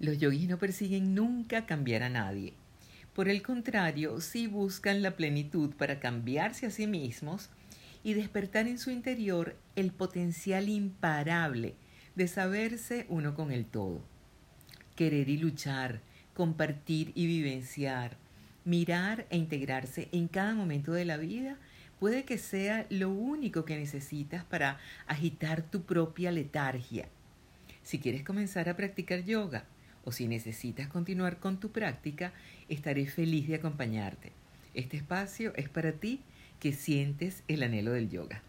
Los yogis no persiguen nunca cambiar a nadie. Por el contrario, sí buscan la plenitud para cambiarse a sí mismos y despertar en su interior el potencial imparable de saberse uno con el todo. Querer y luchar, compartir y vivenciar, mirar e integrarse en cada momento de la vida puede que sea lo único que necesitas para agitar tu propia letargia. Si quieres comenzar a practicar yoga o si necesitas continuar con tu práctica, estaré feliz de acompañarte. Este espacio es para ti que sientes el anhelo del yoga.